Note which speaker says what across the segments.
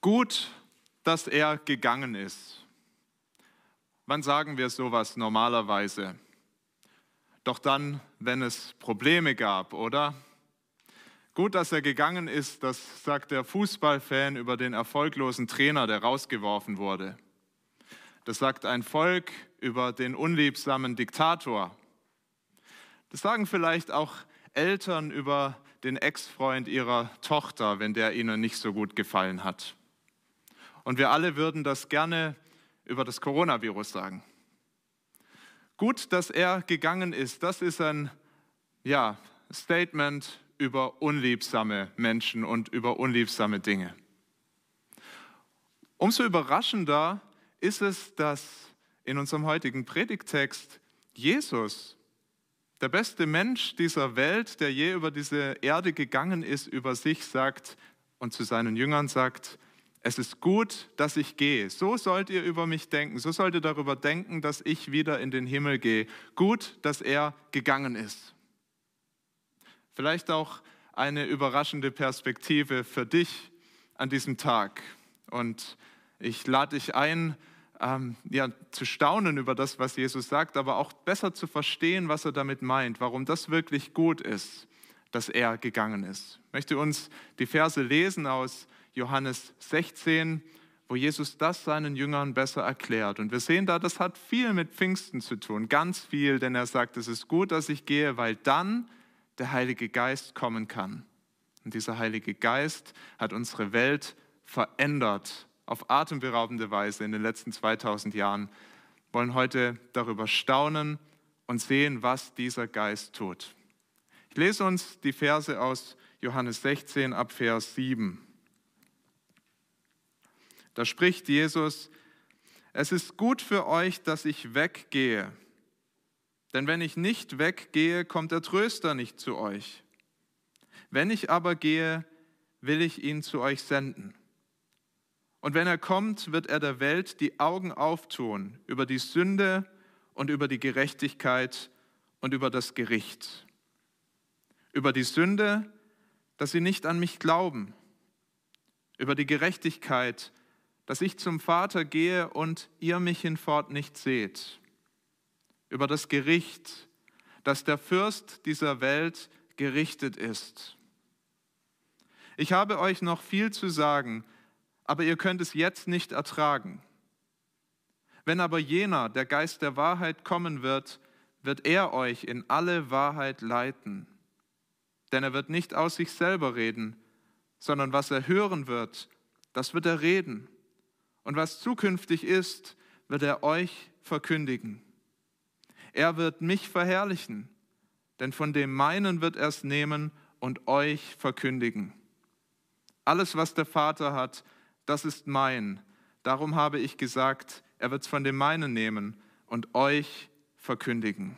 Speaker 1: Gut, dass er gegangen ist. Wann sagen wir sowas normalerweise? Doch dann, wenn es Probleme gab, oder? Gut, dass er gegangen ist, das sagt der Fußballfan über den erfolglosen Trainer, der rausgeworfen wurde. Das sagt ein Volk über den unliebsamen Diktator. Das sagen vielleicht auch Eltern über den Ex-Freund ihrer Tochter, wenn der ihnen nicht so gut gefallen hat. Und wir alle würden das gerne über das Coronavirus sagen. Gut, dass er gegangen ist, das ist ein ja, Statement über unliebsame Menschen und über unliebsame Dinge. Umso überraschender ist es, dass in unserem heutigen Predigtext Jesus, der beste Mensch dieser Welt, der je über diese Erde gegangen ist, über sich sagt und zu seinen Jüngern sagt, es ist gut, dass ich gehe. So sollt ihr über mich denken. So sollt ihr darüber denken, dass ich wieder in den Himmel gehe. Gut, dass er gegangen ist. Vielleicht auch eine überraschende Perspektive für dich an diesem Tag. Und ich lade dich ein, ähm, ja, zu staunen über das, was Jesus sagt, aber auch besser zu verstehen, was er damit meint, warum das wirklich gut ist, dass er gegangen ist. Ich möchte uns die Verse lesen aus Johannes 16, wo Jesus das seinen Jüngern besser erklärt. Und wir sehen da, das hat viel mit Pfingsten zu tun, ganz viel, denn er sagt, es ist gut, dass ich gehe, weil dann der Heilige Geist kommen kann. Und dieser Heilige Geist hat unsere Welt verändert auf atemberaubende Weise in den letzten 2000 Jahren. Wir wollen heute darüber staunen und sehen, was dieser Geist tut. Ich lese uns die Verse aus Johannes 16 ab Vers 7. Da spricht Jesus, es ist gut für euch, dass ich weggehe denn wenn ich nicht weggehe, kommt der Tröster nicht zu euch. Wenn ich aber gehe, will ich ihn zu euch senden. Und wenn er kommt, wird er der Welt die Augen auftun über die Sünde und über die Gerechtigkeit und über das Gericht. Über die Sünde, dass sie nicht an mich glauben. Über die Gerechtigkeit, dass ich zum Vater gehe und ihr mich hinfort nicht seht über das Gericht, dass der Fürst dieser Welt gerichtet ist. Ich habe euch noch viel zu sagen, aber ihr könnt es jetzt nicht ertragen. Wenn aber jener, der Geist der Wahrheit, kommen wird, wird er euch in alle Wahrheit leiten. Denn er wird nicht aus sich selber reden, sondern was er hören wird, das wird er reden. Und was zukünftig ist, wird er euch verkündigen. Er wird mich verherrlichen, denn von dem meinen wird er es nehmen und euch verkündigen. Alles, was der Vater hat, das ist mein. Darum habe ich gesagt, er wird es von dem meinen nehmen und euch verkündigen.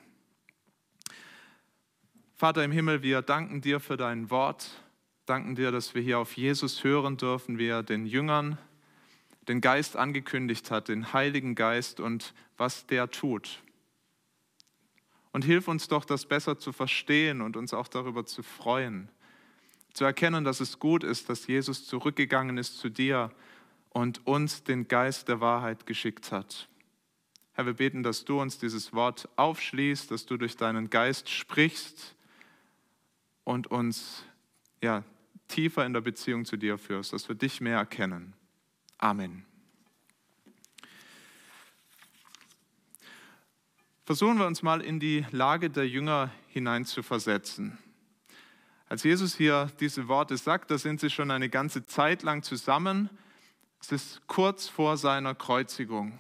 Speaker 1: Vater im Himmel, wir danken dir für dein Wort, danken dir, dass wir hier auf Jesus hören dürfen, wie er den Jüngern den Geist angekündigt hat, den Heiligen Geist und was der tut. Und hilf uns doch, das besser zu verstehen und uns auch darüber zu freuen. Zu erkennen, dass es gut ist, dass Jesus zurückgegangen ist zu dir und uns den Geist der Wahrheit geschickt hat. Herr, wir beten, dass du uns dieses Wort aufschließt, dass du durch deinen Geist sprichst und uns ja, tiefer in der Beziehung zu dir führst, dass wir dich mehr erkennen. Amen. Versuchen wir uns mal in die Lage der Jünger hineinzuversetzen. Als Jesus hier diese Worte sagt, da sind sie schon eine ganze Zeit lang zusammen. Es ist kurz vor seiner Kreuzigung.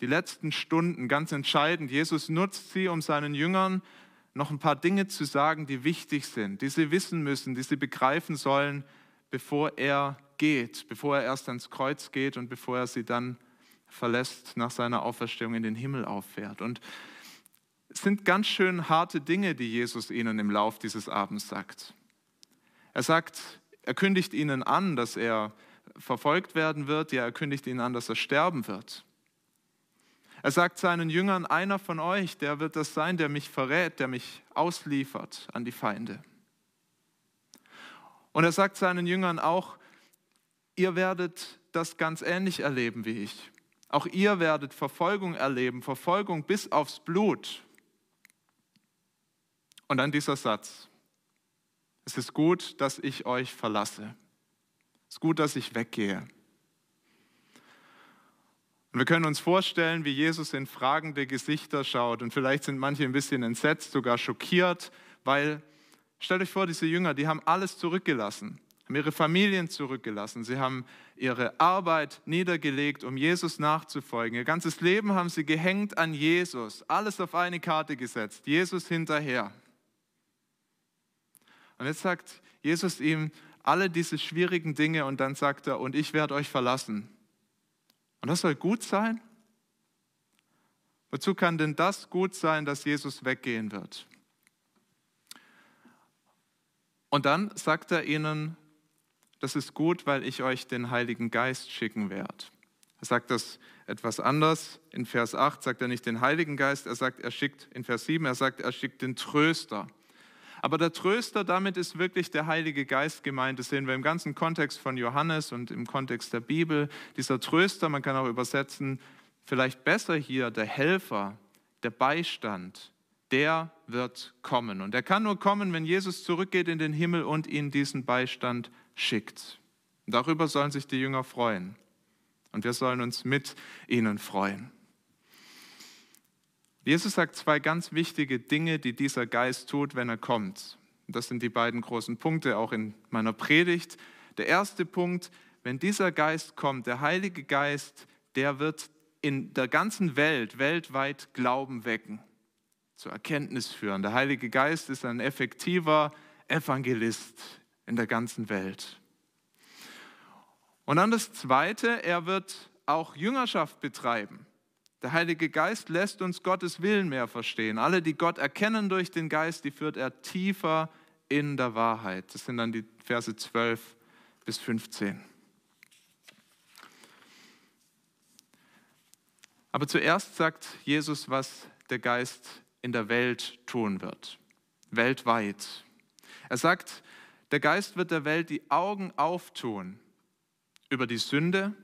Speaker 1: Die letzten Stunden, ganz entscheidend. Jesus nutzt sie, um seinen Jüngern noch ein paar Dinge zu sagen, die wichtig sind, die sie wissen müssen, die sie begreifen sollen, bevor er geht, bevor er erst ans Kreuz geht und bevor er sie dann verlässt, nach seiner Auferstehung in den Himmel auffährt. Und es sind ganz schön harte Dinge, die Jesus ihnen im Lauf dieses Abends sagt. Er sagt, er kündigt ihnen an, dass er verfolgt werden wird, ja, er kündigt ihnen an, dass er sterben wird. Er sagt seinen Jüngern, einer von euch, der wird das sein, der mich verrät, der mich ausliefert an die Feinde. Und er sagt seinen Jüngern auch, ihr werdet das ganz ähnlich erleben wie ich. Auch ihr werdet Verfolgung erleben, Verfolgung bis aufs Blut. Und dann dieser Satz. Es ist gut, dass ich euch verlasse. Es ist gut, dass ich weggehe. Und wir können uns vorstellen, wie Jesus in fragende Gesichter schaut. Und vielleicht sind manche ein bisschen entsetzt, sogar schockiert, weil, stellt euch vor, diese Jünger, die haben alles zurückgelassen haben ihre Familien zurückgelassen, sie haben ihre Arbeit niedergelegt, um Jesus nachzufolgen. Ihr ganzes Leben haben sie gehängt an Jesus, alles auf eine Karte gesetzt, Jesus hinterher. Und jetzt sagt Jesus ihm alle diese schwierigen Dinge und dann sagt er, und ich werde euch verlassen. Und das soll gut sein? Wozu kann denn das gut sein, dass Jesus weggehen wird? Und dann sagt er ihnen, das ist gut, weil ich euch den Heiligen Geist schicken werde. Er sagt das etwas anders. In Vers 8 sagt er nicht den Heiligen Geist, er sagt, er schickt, in Vers 7, er sagt, er schickt den Tröster. Aber der Tröster, damit ist wirklich der Heilige Geist gemeint. Das sehen wir im ganzen Kontext von Johannes und im Kontext der Bibel. Dieser Tröster, man kann auch übersetzen, vielleicht besser hier der Helfer, der Beistand, der wird kommen. Und er kann nur kommen, wenn Jesus zurückgeht in den Himmel und ihnen diesen Beistand schickt. Darüber sollen sich die Jünger freuen. Und wir sollen uns mit ihnen freuen. Jesus sagt zwei ganz wichtige Dinge, die dieser Geist tut, wenn er kommt. Das sind die beiden großen Punkte auch in meiner Predigt. Der erste Punkt, wenn dieser Geist kommt, der Heilige Geist, der wird in der ganzen Welt, weltweit Glauben wecken, zur Erkenntnis führen. Der Heilige Geist ist ein effektiver Evangelist in der ganzen Welt. Und dann das Zweite, er wird auch Jüngerschaft betreiben. Der Heilige Geist lässt uns Gottes Willen mehr verstehen. Alle, die Gott erkennen durch den Geist, die führt er tiefer in der Wahrheit. Das sind dann die Verse 12 bis 15. Aber zuerst sagt Jesus, was der Geist in der Welt tun wird, weltweit. Er sagt, der Geist wird der Welt die Augen auftun über die Sünde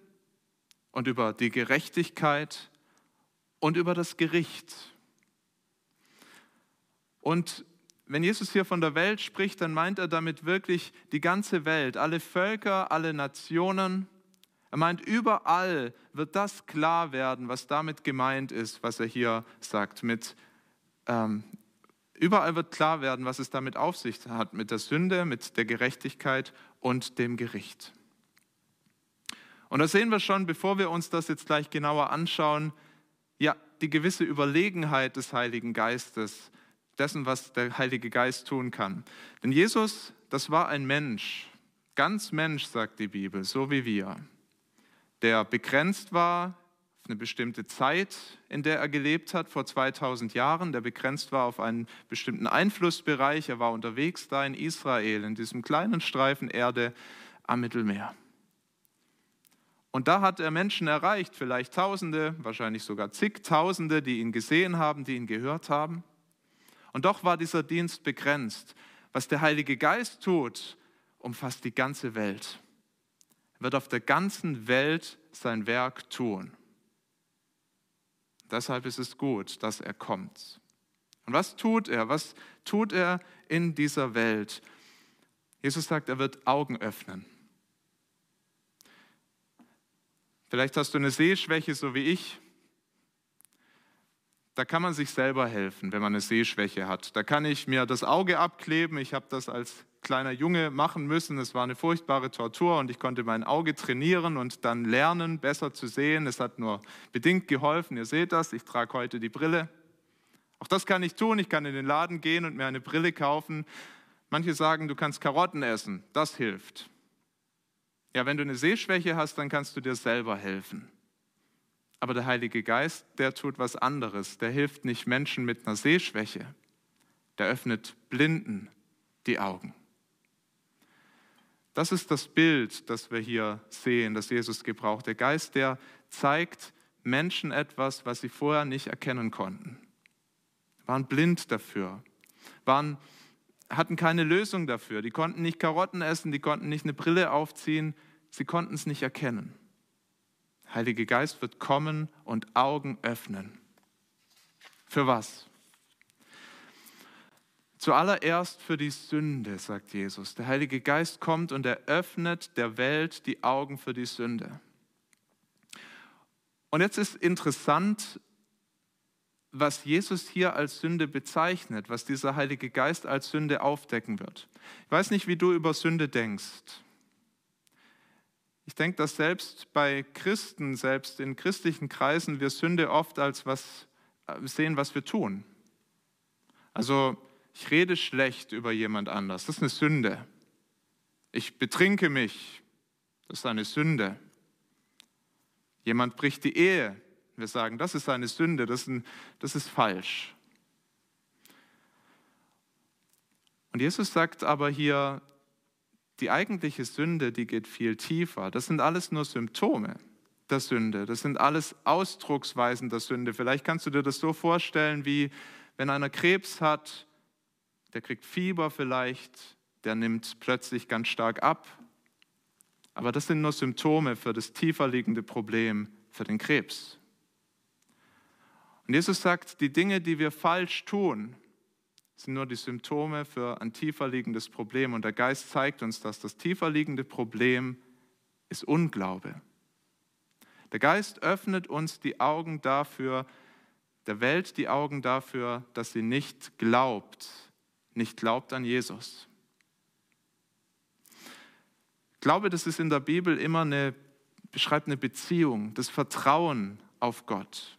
Speaker 1: und über die Gerechtigkeit und über das Gericht. Und wenn Jesus hier von der Welt spricht, dann meint er damit wirklich die ganze Welt, alle Völker, alle Nationen. Er meint, überall wird das klar werden, was damit gemeint ist, was er hier sagt, mit ähm, Überall wird klar werden, was es damit auf sich hat, mit der Sünde, mit der Gerechtigkeit und dem Gericht. Und da sehen wir schon, bevor wir uns das jetzt gleich genauer anschauen, ja, die gewisse Überlegenheit des Heiligen Geistes, dessen, was der Heilige Geist tun kann. Denn Jesus, das war ein Mensch, ganz Mensch, sagt die Bibel, so wie wir, der begrenzt war eine bestimmte Zeit, in der er gelebt hat, vor 2000 Jahren, der begrenzt war auf einen bestimmten Einflussbereich. Er war unterwegs da in Israel, in diesem kleinen Streifen Erde am Mittelmeer. Und da hat er Menschen erreicht, vielleicht Tausende, wahrscheinlich sogar zigtausende, die ihn gesehen haben, die ihn gehört haben. Und doch war dieser Dienst begrenzt. Was der Heilige Geist tut, umfasst die ganze Welt. Er wird auf der ganzen Welt sein Werk tun. Deshalb ist es gut, dass er kommt. Und was tut er? Was tut er in dieser Welt? Jesus sagt, er wird Augen öffnen. Vielleicht hast du eine Sehschwäche, so wie ich. Da kann man sich selber helfen, wenn man eine Sehschwäche hat. Da kann ich mir das Auge abkleben. Ich habe das als kleiner Junge machen müssen. Es war eine furchtbare Tortur und ich konnte mein Auge trainieren und dann lernen, besser zu sehen. Es hat nur bedingt geholfen. Ihr seht das, ich trage heute die Brille. Auch das kann ich tun. Ich kann in den Laden gehen und mir eine Brille kaufen. Manche sagen, du kannst Karotten essen. Das hilft. Ja, wenn du eine Sehschwäche hast, dann kannst du dir selber helfen. Aber der Heilige Geist, der tut was anderes. Der hilft nicht Menschen mit einer Sehschwäche. Der öffnet Blinden die Augen. Das ist das Bild, das wir hier sehen, das Jesus gebraucht. Der Geist, der zeigt Menschen etwas, was sie vorher nicht erkennen konnten. Waren blind dafür, waren, hatten keine Lösung dafür. Die konnten nicht Karotten essen, die konnten nicht eine Brille aufziehen. sie konnten es nicht erkennen. Heilige Geist wird kommen und Augen öffnen. Für was? Zuallererst für die Sünde, sagt Jesus. Der Heilige Geist kommt und er öffnet der Welt die Augen für die Sünde. Und jetzt ist interessant, was Jesus hier als Sünde bezeichnet, was dieser Heilige Geist als Sünde aufdecken wird. Ich weiß nicht, wie du über Sünde denkst. Ich denke, dass selbst bei Christen, selbst in christlichen Kreisen, wir Sünde oft als was äh, sehen, was wir tun. Also ich rede schlecht über jemand anders. Das ist eine Sünde. Ich betrinke mich. Das ist eine Sünde. Jemand bricht die Ehe. Wir sagen, das ist eine Sünde. Das ist, ein, das ist falsch. Und Jesus sagt aber hier, die eigentliche Sünde, die geht viel tiefer. Das sind alles nur Symptome der Sünde. Das sind alles Ausdrucksweisen der Sünde. Vielleicht kannst du dir das so vorstellen, wie wenn einer Krebs hat der kriegt Fieber vielleicht, der nimmt plötzlich ganz stark ab. Aber das sind nur Symptome für das tiefer liegende Problem, für den Krebs. Und Jesus sagt, die Dinge, die wir falsch tun, sind nur die Symptome für ein tiefer liegendes Problem. Und der Geist zeigt uns, dass das tiefer liegende Problem ist Unglaube. Der Geist öffnet uns die Augen dafür, der Welt die Augen dafür, dass sie nicht glaubt, nicht glaubt an Jesus. Glaube, das ist in der Bibel immer eine, beschreibt eine Beziehung, das Vertrauen auf Gott.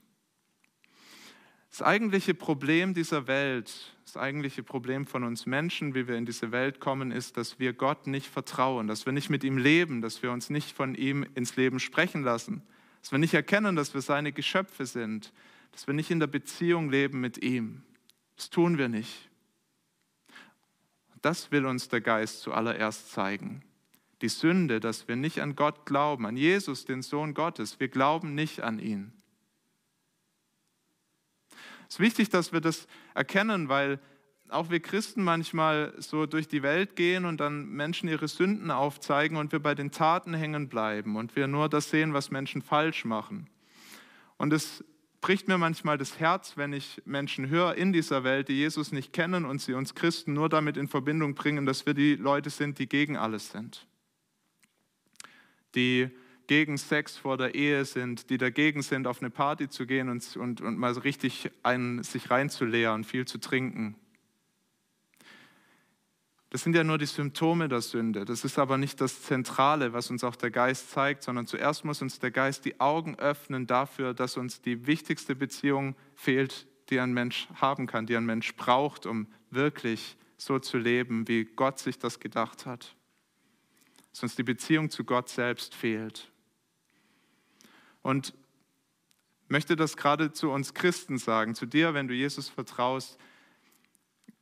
Speaker 1: Das eigentliche Problem dieser Welt, das eigentliche Problem von uns Menschen, wie wir in diese Welt kommen, ist, dass wir Gott nicht vertrauen, dass wir nicht mit ihm leben, dass wir uns nicht von ihm ins Leben sprechen lassen, dass wir nicht erkennen, dass wir seine Geschöpfe sind, dass wir nicht in der Beziehung leben mit ihm. Das tun wir nicht. Das will uns der Geist zuallererst zeigen. Die Sünde, dass wir nicht an Gott glauben, an Jesus, den Sohn Gottes. Wir glauben nicht an ihn. Es ist wichtig, dass wir das erkennen, weil auch wir Christen manchmal so durch die Welt gehen und dann Menschen ihre Sünden aufzeigen und wir bei den Taten hängen bleiben und wir nur das sehen, was Menschen falsch machen. Und es bricht mir manchmal das Herz, wenn ich Menschen höre in dieser Welt, die Jesus nicht kennen und sie uns Christen nur damit in Verbindung bringen, dass wir die Leute sind, die gegen alles sind. Die gegen Sex vor der Ehe sind, die dagegen sind, auf eine Party zu gehen und, und, und mal richtig einen, sich reinzuleeren, viel zu trinken, das sind ja nur die Symptome der Sünde. Das ist aber nicht das Zentrale, was uns auch der Geist zeigt, sondern zuerst muss uns der Geist die Augen öffnen dafür, dass uns die wichtigste Beziehung fehlt, die ein Mensch haben kann, die ein Mensch braucht, um wirklich so zu leben, wie Gott sich das gedacht hat. Dass uns die Beziehung zu Gott selbst fehlt. Und möchte das gerade zu uns Christen sagen, zu dir, wenn du Jesus vertraust,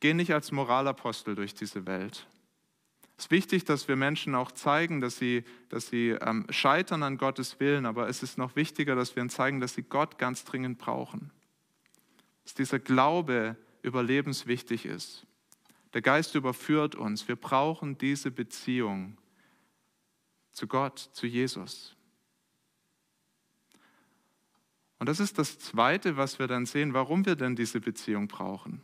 Speaker 1: Geh nicht als Moralapostel durch diese Welt. Es ist wichtig, dass wir Menschen auch zeigen, dass sie, dass sie ähm, scheitern an Gottes Willen, aber es ist noch wichtiger, dass wir ihnen zeigen, dass sie Gott ganz dringend brauchen. Dass dieser Glaube überlebenswichtig ist. Der Geist überführt uns. Wir brauchen diese Beziehung zu Gott, zu Jesus. Und das ist das Zweite, was wir dann sehen, warum wir denn diese Beziehung brauchen.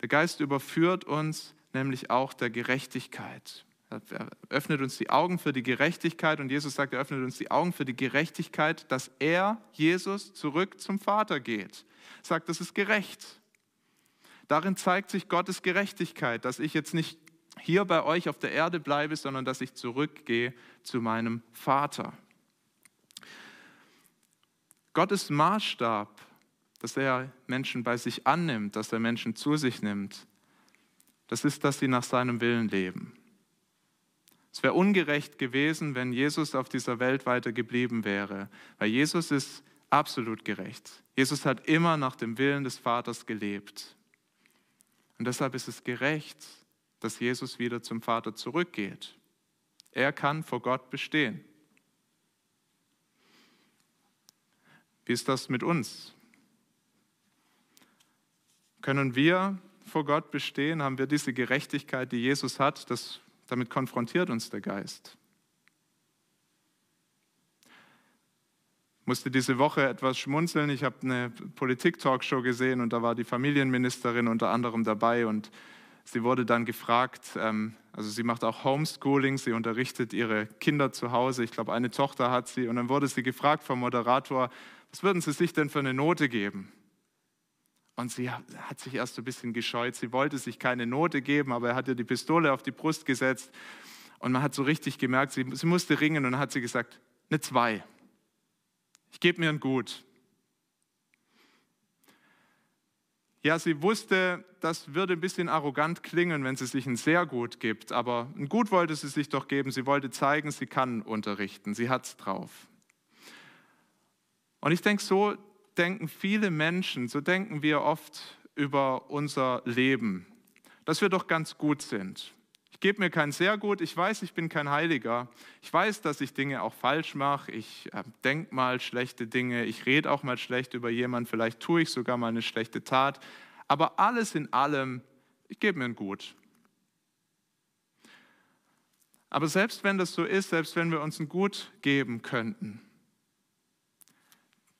Speaker 1: Der Geist überführt uns nämlich auch der Gerechtigkeit. Er öffnet uns die Augen für die Gerechtigkeit und Jesus sagt, er öffnet uns die Augen für die Gerechtigkeit, dass er, Jesus, zurück zum Vater geht. Er sagt, das ist gerecht. Darin zeigt sich Gottes Gerechtigkeit, dass ich jetzt nicht hier bei euch auf der Erde bleibe, sondern dass ich zurückgehe zu meinem Vater. Gottes Maßstab dass er Menschen bei sich annimmt, dass er Menschen zu sich nimmt, das ist, dass sie nach seinem Willen leben. Es wäre ungerecht gewesen, wenn Jesus auf dieser Welt weiter geblieben wäre, weil Jesus ist absolut gerecht. Jesus hat immer nach dem Willen des Vaters gelebt. Und deshalb ist es gerecht, dass Jesus wieder zum Vater zurückgeht. Er kann vor Gott bestehen. Wie ist das mit uns? Können wir vor Gott bestehen? Haben wir diese Gerechtigkeit, die Jesus hat? Das, damit konfrontiert uns der Geist. musste diese Woche etwas schmunzeln. Ich habe eine Politik-Talkshow gesehen und da war die Familienministerin unter anderem dabei und sie wurde dann gefragt, ähm, also sie macht auch Homeschooling, sie unterrichtet ihre Kinder zu Hause. Ich glaube, eine Tochter hat sie und dann wurde sie gefragt vom Moderator, was würden Sie sich denn für eine Note geben? Und sie hat sich erst ein bisschen gescheut. Sie wollte sich keine Note geben, aber er hat ihr die Pistole auf die Brust gesetzt. Und man hat so richtig gemerkt, sie, sie musste ringen und dann hat sie gesagt, eine Zwei. Ich gebe mir ein Gut. Ja, sie wusste, das würde ein bisschen arrogant klingen, wenn sie sich ein sehr gut gibt, aber ein Gut wollte sie sich doch geben. Sie wollte zeigen, sie kann unterrichten, sie hat es drauf. Und ich denke, so denken viele Menschen, so denken wir oft über unser Leben, dass wir doch ganz gut sind. Ich gebe mir kein sehr gut, ich weiß, ich bin kein Heiliger. Ich weiß, dass ich Dinge auch falsch mache. Ich äh, denke mal schlechte Dinge, ich rede auch mal schlecht über jemanden, vielleicht tue ich sogar mal eine schlechte Tat. Aber alles in allem, ich gebe mir ein Gut. Aber selbst wenn das so ist, selbst wenn wir uns ein Gut geben könnten,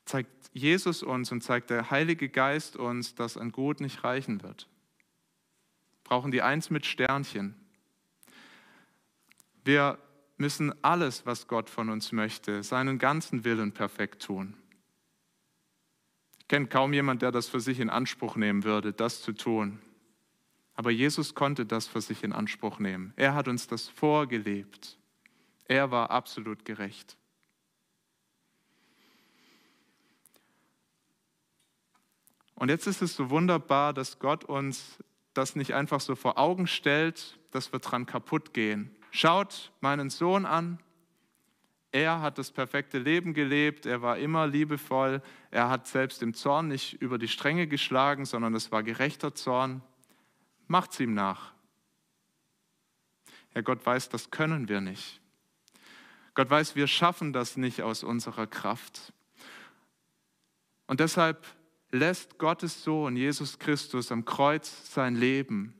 Speaker 1: zeigt Jesus uns und zeigt der Heilige Geist uns, dass ein Gut nicht reichen wird. Brauchen die Eins mit Sternchen. Wir müssen alles, was Gott von uns möchte, seinen ganzen Willen perfekt tun. Ich kenne kaum jemand, der das für sich in Anspruch nehmen würde, das zu tun. Aber Jesus konnte das für sich in Anspruch nehmen. Er hat uns das vorgelebt. Er war absolut gerecht. Und jetzt ist es so wunderbar, dass Gott uns das nicht einfach so vor Augen stellt, dass wir dran kaputt gehen. Schaut meinen Sohn an. Er hat das perfekte Leben gelebt. Er war immer liebevoll. Er hat selbst im Zorn nicht über die Stränge geschlagen, sondern es war gerechter Zorn. Macht's ihm nach. Ja, Gott weiß, das können wir nicht. Gott weiß, wir schaffen das nicht aus unserer Kraft. Und deshalb lässt Gottes Sohn Jesus Christus am Kreuz sein Leben.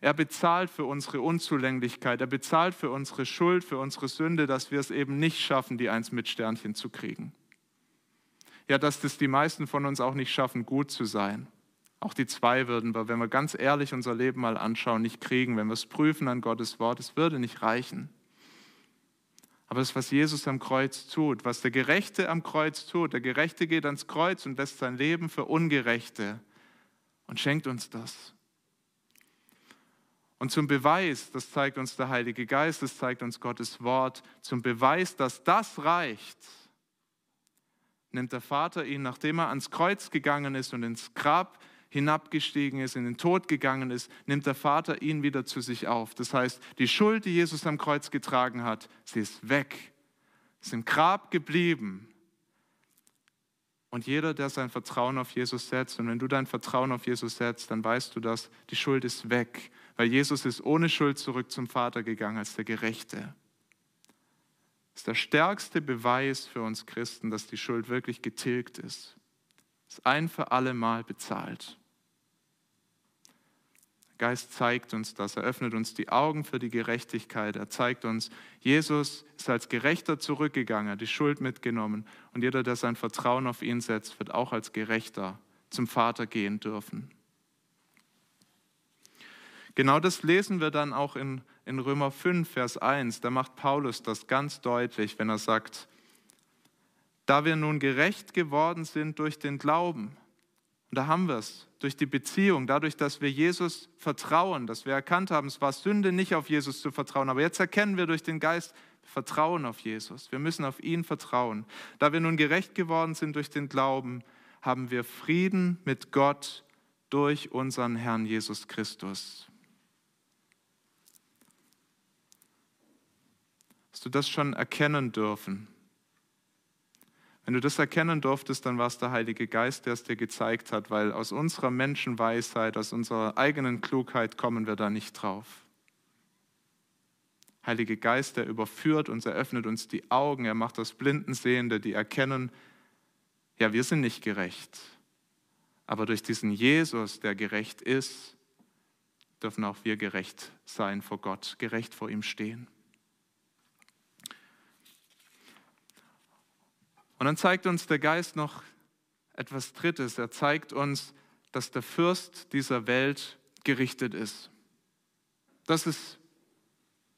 Speaker 1: Er bezahlt für unsere Unzulänglichkeit, er bezahlt für unsere Schuld, für unsere Sünde, dass wir es eben nicht schaffen, die Eins mit Sternchen zu kriegen. Ja, dass das die meisten von uns auch nicht schaffen, gut zu sein. Auch die zwei würden wir, wenn wir ganz ehrlich unser Leben mal anschauen, nicht kriegen, wenn wir es prüfen an Gottes Wort. Es würde nicht reichen. Aber das, was Jesus am Kreuz tut, was der Gerechte am Kreuz tut, der Gerechte geht ans Kreuz und lässt sein Leben für Ungerechte und schenkt uns das. Und zum Beweis, das zeigt uns der Heilige Geist, das zeigt uns Gottes Wort, zum Beweis, dass das reicht, nimmt der Vater ihn, nachdem er ans Kreuz gegangen ist und ins Grab hinabgestiegen ist, in den Tod gegangen ist, nimmt der Vater ihn wieder zu sich auf. Das heißt, die Schuld, die Jesus am Kreuz getragen hat, sie ist weg, ist im Grab geblieben. Und jeder, der sein Vertrauen auf Jesus setzt, und wenn du dein Vertrauen auf Jesus setzt, dann weißt du dass die Schuld ist weg, weil Jesus ist ohne Schuld zurück zum Vater gegangen als der Gerechte. Das ist der stärkste Beweis für uns Christen, dass die Schuld wirklich getilgt ist. Ist ein für alle Mal bezahlt. Geist zeigt uns das, er öffnet uns die Augen für die Gerechtigkeit. Er zeigt uns, Jesus ist als Gerechter zurückgegangen, die Schuld mitgenommen. Und jeder, der sein Vertrauen auf ihn setzt, wird auch als Gerechter zum Vater gehen dürfen. Genau das lesen wir dann auch in, in Römer 5, Vers 1. Da macht Paulus das ganz deutlich, wenn er sagt, da wir nun gerecht geworden sind durch den Glauben, und da haben wir es, durch die Beziehung, dadurch, dass wir Jesus vertrauen, dass wir erkannt haben, es war Sünde, nicht auf Jesus zu vertrauen. Aber jetzt erkennen wir durch den Geist, Vertrauen auf Jesus. Wir müssen auf ihn vertrauen. Da wir nun gerecht geworden sind durch den Glauben, haben wir Frieden mit Gott durch unseren Herrn Jesus Christus. Hast du das schon erkennen dürfen? Wenn du das erkennen durftest, dann war es der Heilige Geist, der es dir gezeigt hat, weil aus unserer Menschenweisheit, aus unserer eigenen Klugheit kommen wir da nicht drauf. Heilige Geist, der überführt uns, er öffnet uns die Augen, er macht das Blindensehende, die erkennen, ja, wir sind nicht gerecht. Aber durch diesen Jesus, der gerecht ist, dürfen auch wir gerecht sein vor Gott, gerecht vor ihm stehen. Und dann zeigt uns der Geist noch etwas Drittes. Er zeigt uns, dass der Fürst dieser Welt gerichtet ist. Das ist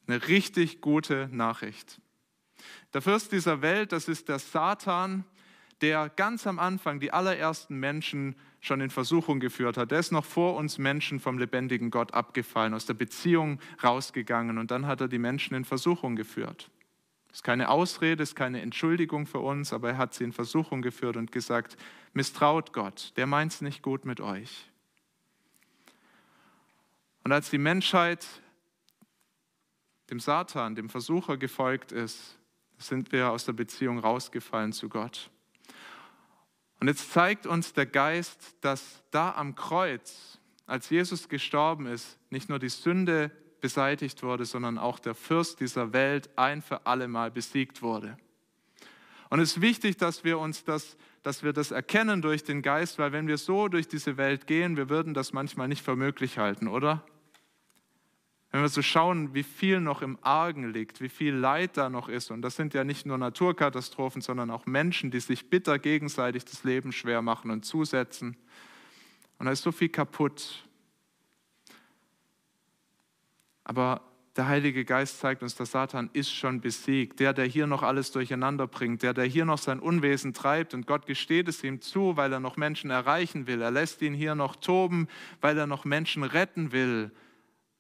Speaker 1: eine richtig gute Nachricht. Der Fürst dieser Welt, das ist der Satan, der ganz am Anfang die allerersten Menschen schon in Versuchung geführt hat. Der ist noch vor uns Menschen vom lebendigen Gott abgefallen, aus der Beziehung rausgegangen und dann hat er die Menschen in Versuchung geführt. Das ist keine Ausrede, ist keine Entschuldigung für uns, aber er hat sie in Versuchung geführt und gesagt, misstraut Gott, der meint es nicht gut mit euch. Und als die Menschheit dem Satan, dem Versucher gefolgt ist, sind wir aus der Beziehung rausgefallen zu Gott. Und jetzt zeigt uns der Geist, dass da am Kreuz, als Jesus gestorben ist, nicht nur die Sünde beseitigt wurde, sondern auch der Fürst dieser Welt ein für alle Mal besiegt wurde. Und es ist wichtig, dass wir uns das, dass wir das erkennen durch den Geist, weil wenn wir so durch diese Welt gehen, wir würden das manchmal nicht für möglich halten, oder? Wenn wir so schauen, wie viel noch im Argen liegt, wie viel Leid da noch ist, und das sind ja nicht nur Naturkatastrophen, sondern auch Menschen, die sich bitter gegenseitig das Leben schwer machen und zusetzen. Und da ist so viel kaputt. Aber der Heilige Geist zeigt uns, der Satan ist schon besiegt. Der, der hier noch alles durcheinander bringt, der, der hier noch sein Unwesen treibt und Gott gesteht es ihm zu, weil er noch Menschen erreichen will. Er lässt ihn hier noch toben, weil er noch Menschen retten will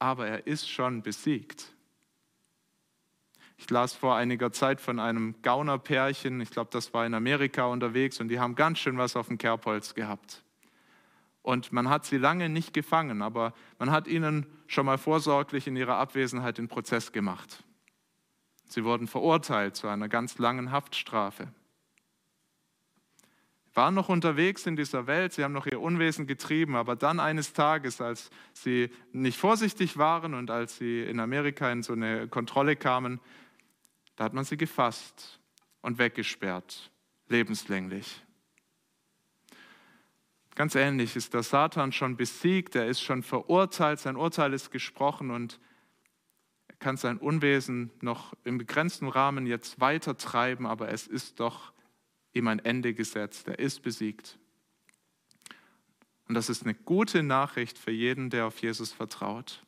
Speaker 1: aber er ist schon besiegt. Ich las vor einiger Zeit von einem Gaunerpärchen, ich glaube, das war in Amerika unterwegs und die haben ganz schön was auf dem Kerbholz gehabt. Und man hat sie lange nicht gefangen, aber man hat ihnen schon mal vorsorglich in ihrer Abwesenheit den Prozess gemacht. Sie wurden verurteilt zu einer ganz langen Haftstrafe waren noch unterwegs in dieser Welt, sie haben noch ihr Unwesen getrieben, aber dann eines Tages, als sie nicht vorsichtig waren und als sie in Amerika in so eine Kontrolle kamen, da hat man sie gefasst und weggesperrt, lebenslänglich. Ganz ähnlich ist der Satan schon besiegt, er ist schon verurteilt, sein Urteil ist gesprochen und er kann sein Unwesen noch im begrenzten Rahmen jetzt weiter treiben, aber es ist doch ihm ein Ende gesetzt. Er ist besiegt. Und das ist eine gute Nachricht für jeden, der auf Jesus vertraut.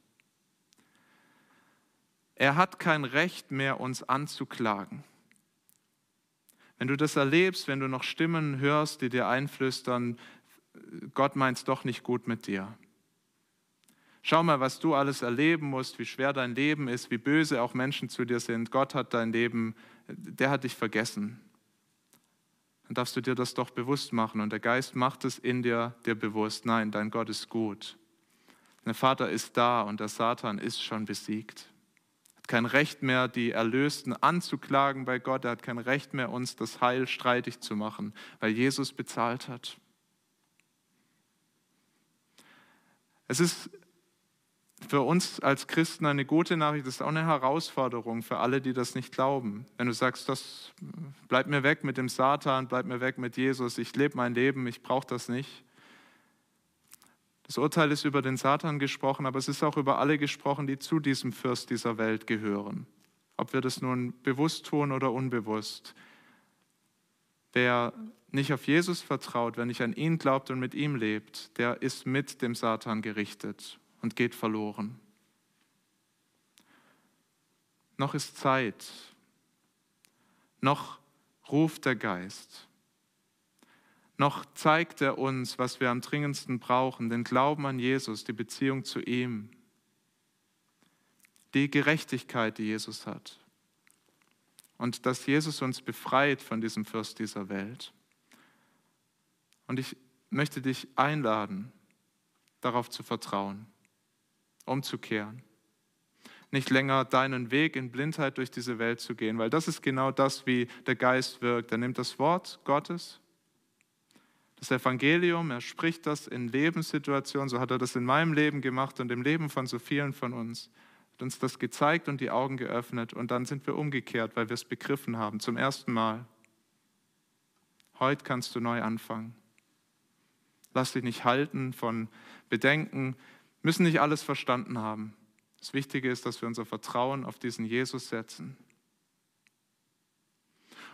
Speaker 1: Er hat kein Recht mehr, uns anzuklagen. Wenn du das erlebst, wenn du noch Stimmen hörst, die dir einflüstern, Gott meint es doch nicht gut mit dir. Schau mal, was du alles erleben musst, wie schwer dein Leben ist, wie böse auch Menschen zu dir sind. Gott hat dein Leben, der hat dich vergessen dann darfst du dir das doch bewusst machen. Und der Geist macht es in dir, dir bewusst. Nein, dein Gott ist gut. Dein Vater ist da und der Satan ist schon besiegt. Hat kein Recht mehr, die Erlösten anzuklagen bei Gott. Er hat kein Recht mehr, uns das Heil streitig zu machen, weil Jesus bezahlt hat. Es ist für uns als Christen eine gute Nachricht, das ist auch eine Herausforderung für alle, die das nicht glauben. Wenn du sagst, das bleib mir weg mit dem Satan, bleib mir weg mit Jesus, ich lebe mein Leben, ich brauche das nicht. Das Urteil ist über den Satan gesprochen, aber es ist auch über alle gesprochen, die zu diesem Fürst dieser Welt gehören. Ob wir das nun bewusst tun oder unbewusst. Wer nicht auf Jesus vertraut, wer nicht an ihn glaubt und mit ihm lebt, der ist mit dem Satan gerichtet und geht verloren. Noch ist Zeit. Noch ruft der Geist. Noch zeigt er uns, was wir am dringendsten brauchen, den Glauben an Jesus, die Beziehung zu ihm, die Gerechtigkeit, die Jesus hat und dass Jesus uns befreit von diesem Fürst dieser Welt. Und ich möchte dich einladen, darauf zu vertrauen umzukehren. Nicht länger deinen Weg in Blindheit durch diese Welt zu gehen, weil das ist genau das, wie der Geist wirkt. Er nimmt das Wort Gottes, das Evangelium, er spricht das in Lebenssituationen, so hat er das in meinem Leben gemacht und im Leben von so vielen von uns. Hat uns das gezeigt und die Augen geöffnet und dann sind wir umgekehrt, weil wir es begriffen haben, zum ersten Mal. Heute kannst du neu anfangen. Lass dich nicht halten von Bedenken, müssen nicht alles verstanden haben. Das Wichtige ist, dass wir unser Vertrauen auf diesen Jesus setzen.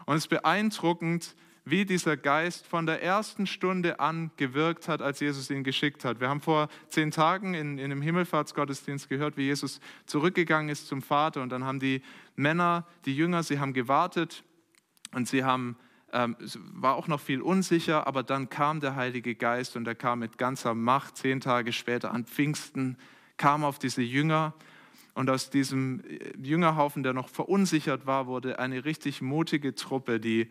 Speaker 1: Und es ist beeindruckend, wie dieser Geist von der ersten Stunde an gewirkt hat, als Jesus ihn geschickt hat. Wir haben vor zehn Tagen in, in einem Himmelfahrtsgottesdienst gehört, wie Jesus zurückgegangen ist zum Vater und dann haben die Männer, die Jünger, sie haben gewartet und sie haben ähm, es war auch noch viel unsicher, aber dann kam der Heilige Geist und er kam mit ganzer Macht zehn Tage später an Pfingsten, kam auf diese Jünger. Und aus diesem äh, Jüngerhaufen, der noch verunsichert war, wurde eine richtig mutige Truppe, die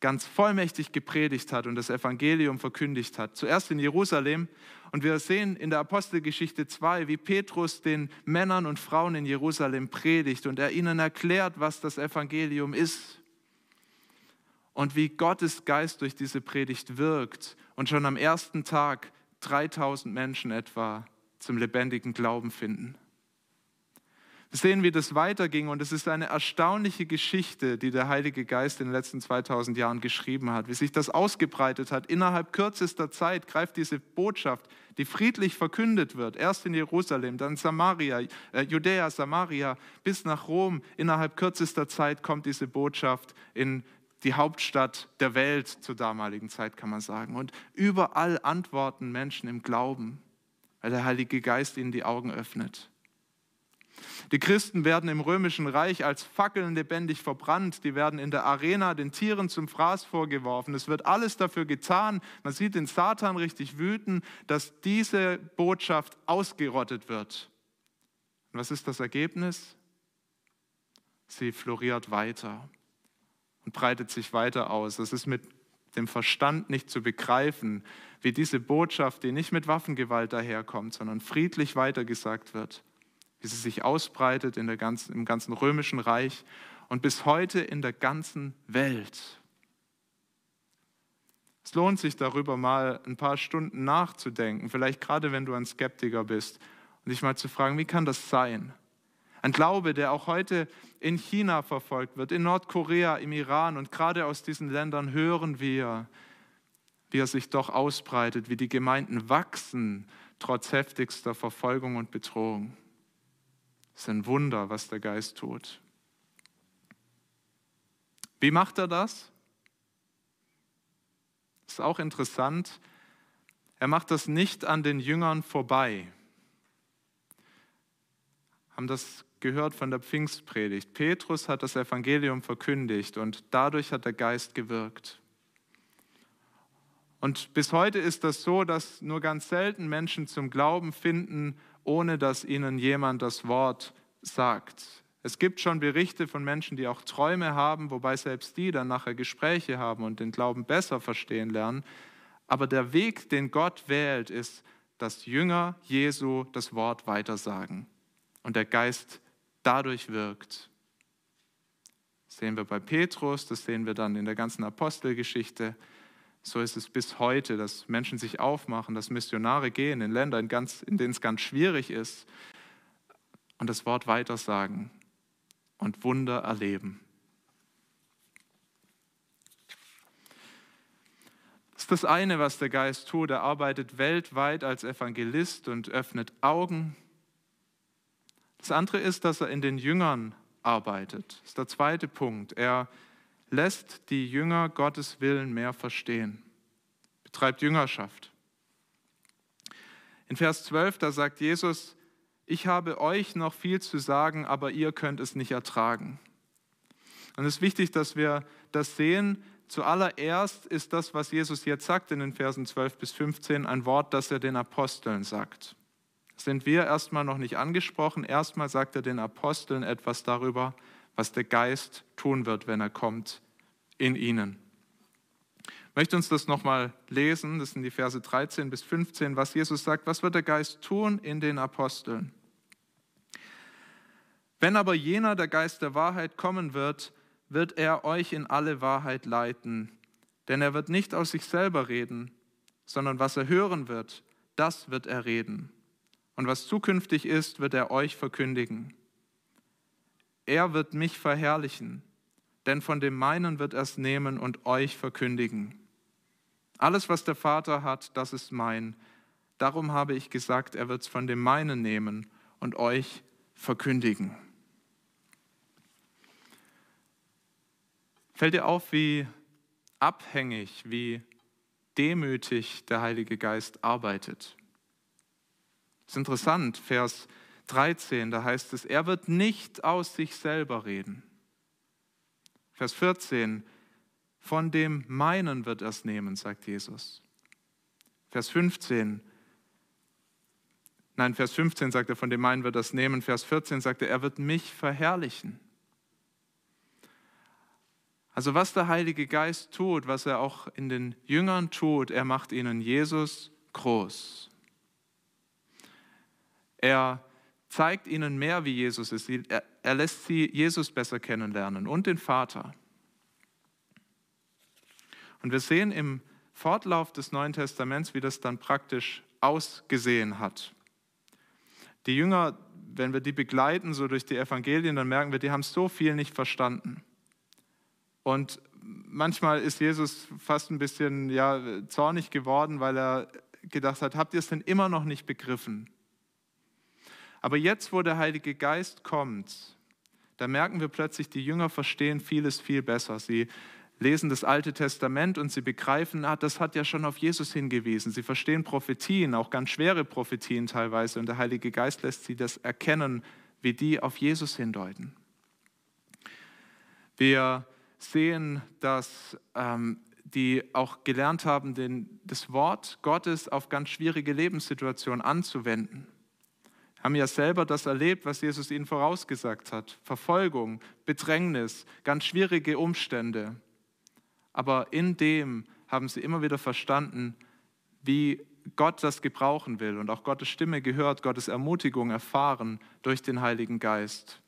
Speaker 1: ganz vollmächtig gepredigt hat und das Evangelium verkündigt hat. Zuerst in Jerusalem. Und wir sehen in der Apostelgeschichte 2, wie Petrus den Männern und Frauen in Jerusalem predigt und er ihnen erklärt, was das Evangelium ist und wie Gottes Geist durch diese Predigt wirkt und schon am ersten Tag 3000 Menschen etwa zum lebendigen Glauben finden. Wir sehen, wie das weiterging und es ist eine erstaunliche Geschichte, die der Heilige Geist in den letzten 2000 Jahren geschrieben hat, wie sich das ausgebreitet hat. Innerhalb kürzester Zeit greift diese Botschaft, die friedlich verkündet wird, erst in Jerusalem, dann Samaria, äh, Judäa, Samaria, bis nach Rom. Innerhalb kürzester Zeit kommt diese Botschaft in die Hauptstadt der Welt zur damaligen Zeit, kann man sagen. Und überall antworten Menschen im Glauben, weil der Heilige Geist ihnen die Augen öffnet. Die Christen werden im römischen Reich als Fackeln lebendig verbrannt. Die werden in der Arena den Tieren zum Fraß vorgeworfen. Es wird alles dafür getan. Man sieht den Satan richtig wüten, dass diese Botschaft ausgerottet wird. Und was ist das Ergebnis? Sie floriert weiter und breitet sich weiter aus. Es ist mit dem Verstand nicht zu begreifen, wie diese Botschaft, die nicht mit Waffengewalt daherkommt, sondern friedlich weitergesagt wird wie sie sich ausbreitet in der ganzen, im ganzen römischen Reich und bis heute in der ganzen Welt. Es lohnt sich darüber mal ein paar Stunden nachzudenken, vielleicht gerade wenn du ein Skeptiker bist, und dich mal zu fragen, wie kann das sein? Ein Glaube, der auch heute in China verfolgt wird, in Nordkorea, im Iran und gerade aus diesen Ländern hören wir, wie er sich doch ausbreitet, wie die Gemeinden wachsen trotz heftigster Verfolgung und Bedrohung. Es ist ein Wunder, was der Geist tut. Wie macht er das? Das ist auch interessant. Er macht das nicht an den Jüngern vorbei. Haben das gehört von der Pfingstpredigt. Petrus hat das Evangelium verkündigt und dadurch hat der Geist gewirkt. Und bis heute ist das so, dass nur ganz selten Menschen zum Glauben finden ohne dass ihnen jemand das Wort sagt. Es gibt schon Berichte von Menschen, die auch Träume haben, wobei selbst die dann nachher Gespräche haben und den Glauben besser verstehen lernen. Aber der Weg, den Gott wählt, ist, dass Jünger Jesu das Wort weitersagen und der Geist dadurch wirkt. Das sehen wir bei Petrus, das sehen wir dann in der ganzen Apostelgeschichte. So ist es bis heute, dass Menschen sich aufmachen, dass Missionare gehen in Länder, in, ganz, in denen es ganz schwierig ist und das Wort weitersagen und Wunder erleben. Das ist das eine, was der Geist tut. Er arbeitet weltweit als Evangelist und öffnet Augen. Das andere ist, dass er in den Jüngern arbeitet. Das ist der zweite Punkt. Er lässt die Jünger Gottes Willen mehr verstehen, betreibt Jüngerschaft. In Vers 12, da sagt Jesus, ich habe euch noch viel zu sagen, aber ihr könnt es nicht ertragen. Und es ist wichtig, dass wir das sehen. Zuallererst ist das, was Jesus jetzt sagt in den Versen 12 bis 15, ein Wort, das er den Aposteln sagt. Sind wir erstmal noch nicht angesprochen. Erstmal sagt er den Aposteln etwas darüber, was der Geist tun wird, wenn er kommt in ihnen. Ich möchte uns das nochmal lesen, das sind die Verse 13 bis 15, was Jesus sagt, was wird der Geist tun in den Aposteln? Wenn aber jener, der Geist der Wahrheit, kommen wird, wird er euch in alle Wahrheit leiten, denn er wird nicht aus sich selber reden, sondern was er hören wird, das wird er reden. Und was zukünftig ist, wird er euch verkündigen. Er wird mich verherrlichen, denn von dem meinen wird er es nehmen und euch verkündigen. Alles, was der Vater hat, das ist mein. Darum habe ich gesagt, er wird es von dem meinen nehmen und euch verkündigen. Fällt dir auf, wie abhängig, wie demütig der Heilige Geist arbeitet. Das ist interessant, Vers 13, da heißt es, er wird nicht aus sich selber reden. Vers 14, von dem meinen wird er es nehmen, sagt Jesus. Vers 15, nein, Vers 15 sagt er, von dem meinen wird er es nehmen. Vers 14 sagt er, er wird mich verherrlichen. Also was der Heilige Geist tut, was er auch in den Jüngern tut, er macht ihnen Jesus groß. Er zeigt ihnen mehr, wie Jesus ist. Er, lässt sie Jesus besser kennenlernen und den Vater. Und wir sehen im Fortlauf des Neuen Testaments, wie das dann praktisch ausgesehen hat. Die Jünger, wenn wir die begleiten, so durch die Evangelien, dann merken wir, die haben so viel nicht verstanden. Und manchmal ist Jesus fast ein bisschen ja, zornig geworden, weil er gedacht hat, habt ihr es denn immer noch nicht begriffen? Aber jetzt, wo der Heilige Geist kommt, da merken wir plötzlich, die Jünger verstehen vieles viel besser. Sie lesen das Alte Testament und sie begreifen, ah, das hat ja schon auf Jesus hingewiesen. Sie verstehen Prophetien, auch ganz schwere Prophetien teilweise, und der Heilige Geist lässt sie das erkennen, wie die auf Jesus hindeuten. Wir sehen, dass ähm, die auch gelernt haben, den, das Wort Gottes auf ganz schwierige Lebenssituationen anzuwenden. Haben ja selber das erlebt, was Jesus ihnen vorausgesagt hat. Verfolgung, Bedrängnis, ganz schwierige Umstände. Aber in dem haben sie immer wieder verstanden, wie Gott das gebrauchen will und auch Gottes Stimme gehört, Gottes Ermutigung erfahren durch den Heiligen Geist.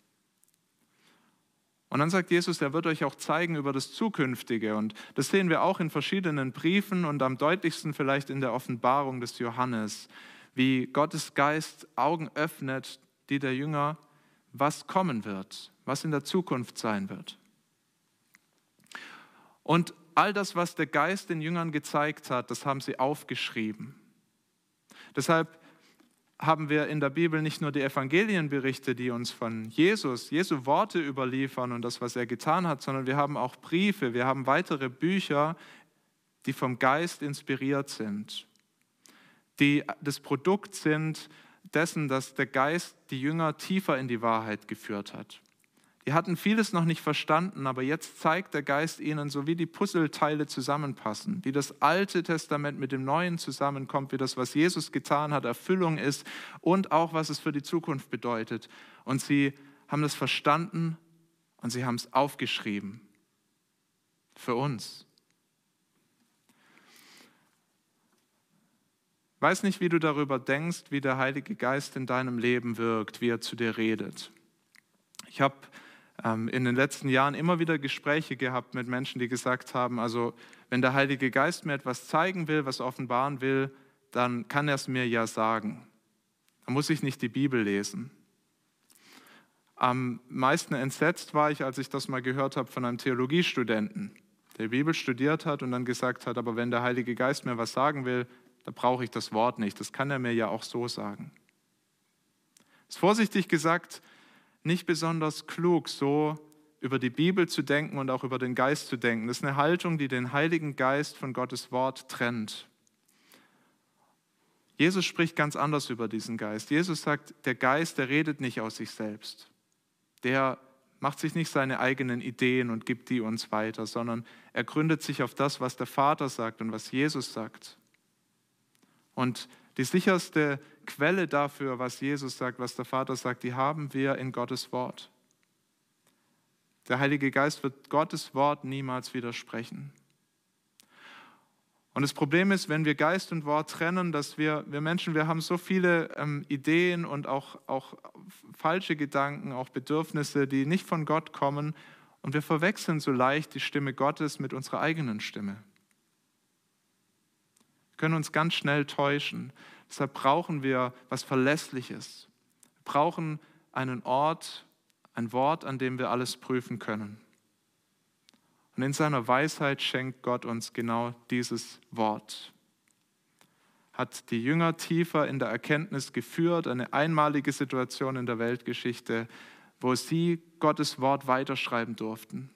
Speaker 1: Und dann sagt Jesus, er wird euch auch zeigen über das Zukünftige. Und das sehen wir auch in verschiedenen Briefen und am deutlichsten vielleicht in der Offenbarung des Johannes, wie Gottes Geist Augen öffnet, die der Jünger, was kommen wird, was in der Zukunft sein wird. Und all das, was der Geist den Jüngern gezeigt hat, das haben sie aufgeschrieben. Deshalb haben wir in der Bibel nicht nur die Evangelienberichte, die uns von Jesus, Jesu Worte überliefern und das, was er getan hat, sondern wir haben auch Briefe, wir haben weitere Bücher, die vom Geist inspiriert sind, die das Produkt sind dessen, dass der Geist die Jünger tiefer in die Wahrheit geführt hat. Die hatten vieles noch nicht verstanden, aber jetzt zeigt der Geist ihnen, so wie die Puzzleteile zusammenpassen, wie das Alte Testament mit dem Neuen zusammenkommt, wie das, was Jesus getan hat, Erfüllung ist und auch, was es für die Zukunft bedeutet. Und sie haben das verstanden und sie haben es aufgeschrieben. Für uns. Weiß nicht, wie du darüber denkst, wie der Heilige Geist in deinem Leben wirkt, wie er zu dir redet. Ich habe ähm, in den letzten Jahren immer wieder Gespräche gehabt mit Menschen, die gesagt haben, also wenn der Heilige Geist mir etwas zeigen will, was offenbaren will, dann kann er es mir ja sagen. Da muss ich nicht die Bibel lesen. Am meisten entsetzt war ich, als ich das mal gehört habe von einem Theologiestudenten, der Bibel studiert hat und dann gesagt hat, aber wenn der Heilige Geist mir was sagen will, da brauche ich das Wort nicht. Das kann er mir ja auch so sagen. Das ist vorsichtig gesagt nicht besonders klug, so über die Bibel zu denken und auch über den Geist zu denken. Das ist eine Haltung, die den Heiligen Geist von Gottes Wort trennt. Jesus spricht ganz anders über diesen Geist. Jesus sagt, der Geist, der redet nicht aus sich selbst. Der macht sich nicht seine eigenen Ideen und gibt die uns weiter, sondern er gründet sich auf das, was der Vater sagt und was Jesus sagt. Und die sicherste Quelle dafür, was Jesus sagt, was der Vater sagt, die haben wir in Gottes Wort. Der Heilige Geist wird Gottes Wort niemals widersprechen. Und das Problem ist, wenn wir Geist und Wort trennen, dass wir, wir Menschen, wir haben so viele ähm, Ideen und auch, auch falsche Gedanken, auch Bedürfnisse, die nicht von Gott kommen. Und wir verwechseln so leicht die Stimme Gottes mit unserer eigenen Stimme können uns ganz schnell täuschen. Deshalb brauchen wir was Verlässliches. Wir brauchen einen Ort, ein Wort, an dem wir alles prüfen können. Und in seiner Weisheit schenkt Gott uns genau dieses Wort. Hat die Jünger tiefer in der Erkenntnis geführt, eine einmalige Situation in der Weltgeschichte, wo sie Gottes Wort weiterschreiben durften.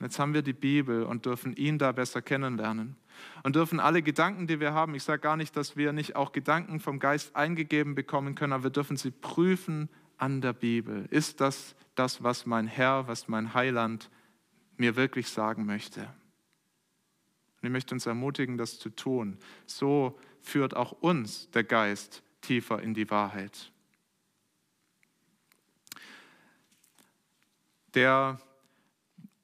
Speaker 1: Jetzt haben wir die Bibel und dürfen ihn da besser kennenlernen. Und dürfen alle Gedanken, die wir haben, ich sage gar nicht, dass wir nicht auch Gedanken vom Geist eingegeben bekommen können, aber wir dürfen sie prüfen an der Bibel. Ist das das, was mein Herr, was mein Heiland mir wirklich sagen möchte? Und ich möchte uns ermutigen, das zu tun. So führt auch uns der Geist tiefer in die Wahrheit. Der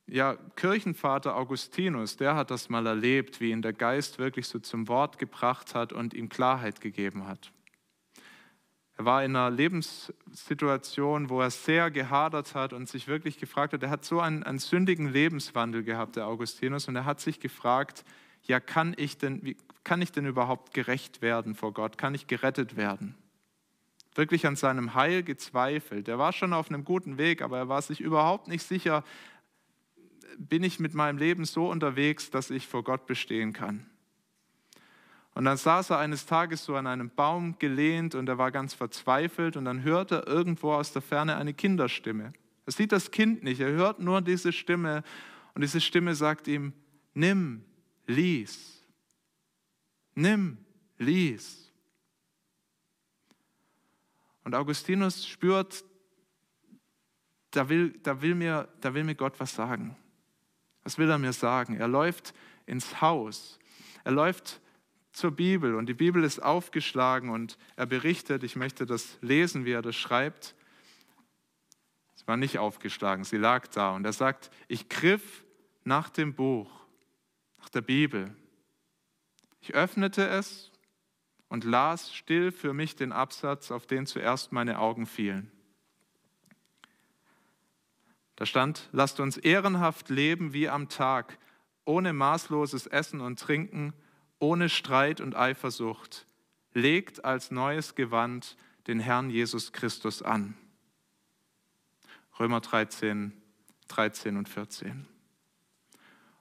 Speaker 1: ja, Kirchenvater Augustinus, der hat das mal erlebt, wie ihn der Geist wirklich so zum Wort gebracht hat und ihm Klarheit gegeben hat. Er war in einer Lebenssituation, wo er sehr gehadert hat und sich wirklich gefragt hat, er hat so einen, einen sündigen Lebenswandel gehabt, der Augustinus, und er hat sich gefragt, ja, kann ich denn, wie, kann ich denn überhaupt gerecht werden vor Gott? Kann ich gerettet werden? Wirklich an seinem Heil gezweifelt. Er war schon auf einem guten Weg, aber er war sich überhaupt nicht sicher, bin ich mit meinem Leben so unterwegs, dass ich vor Gott bestehen kann. Und dann saß er eines Tages so an einem Baum gelehnt und er war ganz verzweifelt und dann hört er irgendwo aus der Ferne eine Kinderstimme. Er sieht das Kind nicht, er hört nur diese Stimme und diese Stimme sagt ihm, nimm, lies, nimm, lies. Und Augustinus spürt, da will, da will, mir, da will mir Gott was sagen. Was will er mir sagen? Er läuft ins Haus. Er läuft zur Bibel und die Bibel ist aufgeschlagen und er berichtet, ich möchte das lesen, wie er das schreibt. Es war nicht aufgeschlagen, sie lag da und er sagt, ich griff nach dem Buch, nach der Bibel. Ich öffnete es und las still für mich den Absatz, auf den zuerst meine Augen fielen. Da stand, lasst uns ehrenhaft leben wie am Tag, ohne maßloses Essen und Trinken, ohne Streit und Eifersucht. Legt als neues Gewand den Herrn Jesus Christus an. Römer 13, 13 und 14.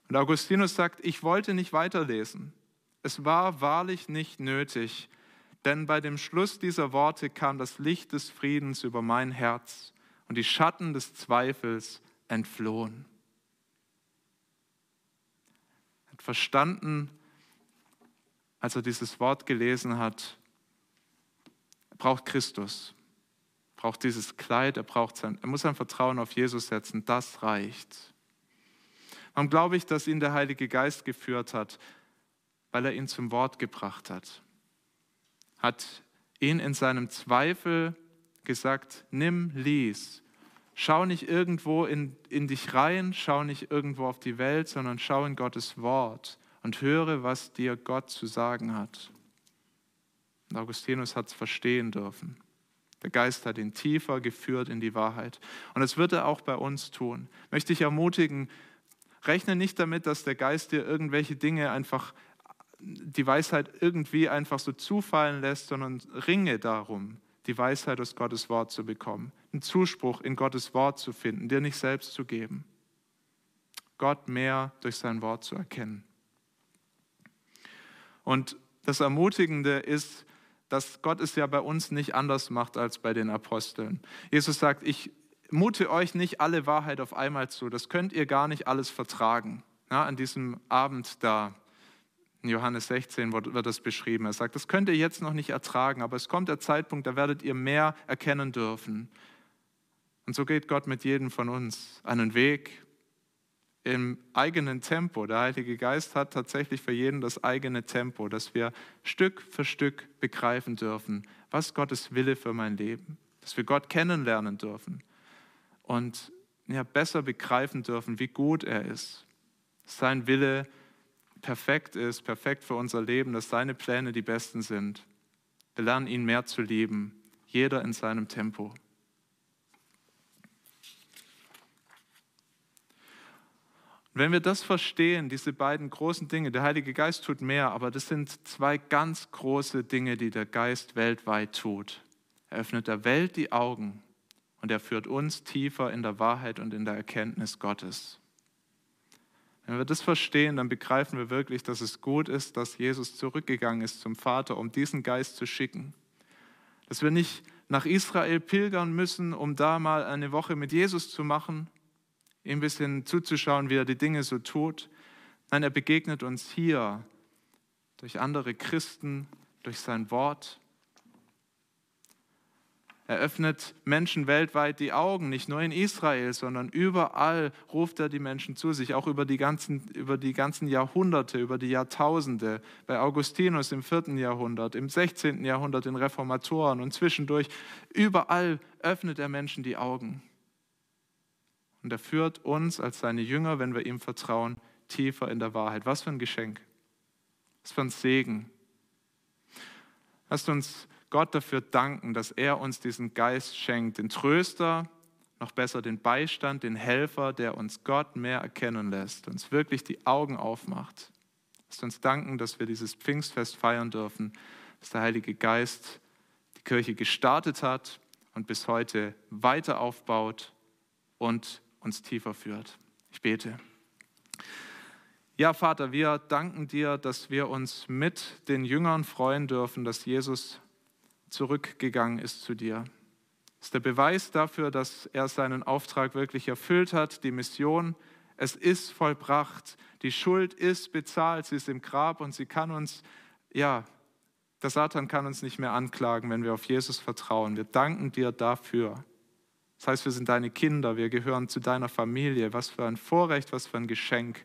Speaker 1: Und Augustinus sagt, ich wollte nicht weiterlesen. Es war wahrlich nicht nötig, denn bei dem Schluss dieser Worte kam das Licht des Friedens über mein Herz und die Schatten des Zweifels entflohen. Er hat verstanden, als er dieses Wort gelesen hat, er braucht Christus, er braucht dieses Kleid, er, braucht sein, er muss sein Vertrauen auf Jesus setzen, das reicht. Warum glaube ich, dass ihn der Heilige Geist geführt hat? Weil er ihn zum Wort gebracht hat. Hat ihn in seinem Zweifel gesagt, nimm, lies. Schau nicht irgendwo in, in dich rein, schau nicht irgendwo auf die Welt, sondern schau in Gottes Wort und höre, was dir Gott zu sagen hat. Und Augustinus hat es verstehen dürfen. Der Geist hat ihn tiefer geführt in die Wahrheit. Und das wird er auch bei uns tun. Möchte ich ermutigen, rechne nicht damit, dass der Geist dir irgendwelche Dinge einfach, die Weisheit irgendwie einfach so zufallen lässt, sondern ringe darum, die Weisheit aus Gottes Wort zu bekommen, einen Zuspruch in Gottes Wort zu finden, dir nicht selbst zu geben. Gott mehr durch sein Wort zu erkennen. Und das Ermutigende ist, dass Gott es ja bei uns nicht anders macht als bei den Aposteln. Jesus sagt, ich mute euch nicht alle Wahrheit auf einmal zu. Das könnt ihr gar nicht alles vertragen. Ja, an diesem Abend da, in Johannes 16 wird das beschrieben. Er sagt, das könnt ihr jetzt noch nicht ertragen, aber es kommt der Zeitpunkt, da werdet ihr mehr erkennen dürfen. Und so geht Gott mit jedem von uns einen Weg im eigenen Tempo. Der Heilige Geist hat tatsächlich für jeden das eigene Tempo, dass wir Stück für Stück begreifen dürfen, was Gottes Wille für mein Leben, dass wir Gott kennenlernen dürfen und ja, besser begreifen dürfen, wie gut er ist. Sein Wille perfekt ist, perfekt für unser Leben, dass seine Pläne die besten sind. Wir lernen ihn mehr zu lieben, jeder in seinem Tempo. wenn wir das verstehen, diese beiden großen Dinge, der Heilige Geist tut mehr, aber das sind zwei ganz große Dinge, die der Geist weltweit tut. Er öffnet der Welt die Augen und er führt uns tiefer in der Wahrheit und in der Erkenntnis Gottes. Wenn wir das verstehen, dann begreifen wir wirklich, dass es gut ist, dass Jesus zurückgegangen ist zum Vater, um diesen Geist zu schicken. Dass wir nicht nach Israel pilgern müssen, um da mal eine Woche mit Jesus zu machen. ihm ein bisschen zuzuschauen, wie er die Dinge so tut. Nein, er begegnet uns hier durch andere Christen, durch sein Wort. Er öffnet Menschen weltweit die Augen, nicht nur in Israel, sondern überall ruft er die Menschen zu sich, auch über die ganzen, über die ganzen Jahrhunderte, über die Jahrtausende. Bei Augustinus im vierten Jahrhundert, im 16. Jahrhundert in Reformatoren und zwischendurch. Überall öffnet er Menschen die Augen. Und er führt uns als seine Jünger, wenn wir ihm vertrauen, tiefer in der Wahrheit. Was für ein Geschenk. Was für ein Segen. Lasst uns Gott dafür danken, dass er uns diesen Geist schenkt, den Tröster, noch besser den Beistand, den Helfer, der uns Gott mehr erkennen lässt, uns wirklich die Augen aufmacht. Lasst uns danken, dass wir dieses Pfingstfest feiern dürfen, dass der Heilige Geist die Kirche gestartet hat und bis heute weiter aufbaut und uns tiefer führt. Ich bete. Ja, Vater, wir danken dir, dass wir uns mit den Jüngern freuen dürfen, dass Jesus zurückgegangen ist zu dir. Das ist der Beweis dafür, dass er seinen Auftrag wirklich erfüllt hat, die Mission. Es ist vollbracht. Die Schuld ist bezahlt. Sie ist im Grab und sie kann uns, ja, der Satan kann uns nicht mehr anklagen, wenn wir auf Jesus vertrauen. Wir danken dir dafür. Das heißt, wir sind deine Kinder, wir gehören zu deiner Familie. Was für ein Vorrecht, was für ein Geschenk,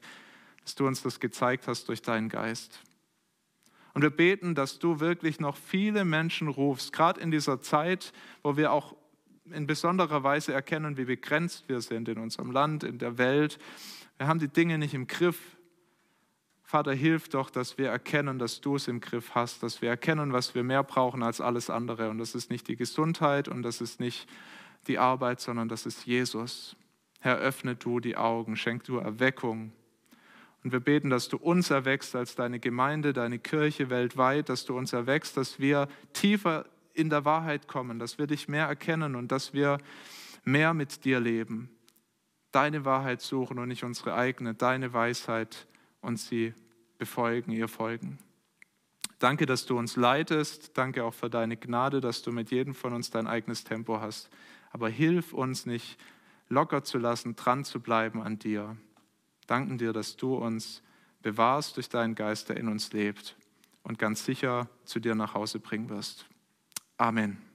Speaker 1: dass du uns das gezeigt hast durch deinen Geist. Und wir beten, dass du wirklich noch viele Menschen rufst, gerade in dieser Zeit, wo wir auch in besonderer Weise erkennen, wie begrenzt wir sind in unserem Land, in der Welt. Wir haben die Dinge nicht im Griff. Vater, hilf doch, dass wir erkennen, dass du es im Griff hast, dass wir erkennen, was wir mehr brauchen als alles andere. Und das ist nicht die Gesundheit und das ist nicht die Arbeit, sondern das ist Jesus. Herr, öffne du die Augen, schenk du Erweckung, und wir beten, dass du uns erwächst als deine Gemeinde, deine Kirche weltweit, dass du uns erwächst, dass wir tiefer in der Wahrheit kommen, dass wir dich mehr erkennen und dass wir mehr mit dir leben. Deine Wahrheit suchen und nicht unsere eigene, deine Weisheit und sie befolgen, ihr folgen. Danke, dass du uns leitest. Danke auch für deine Gnade, dass du mit jedem von uns dein eigenes Tempo hast. Aber hilf uns nicht locker zu lassen, dran zu bleiben an dir danken dir, dass du uns bewahrst durch deinen Geist, der in uns lebt und ganz sicher zu dir nach Hause bringen wirst. Amen.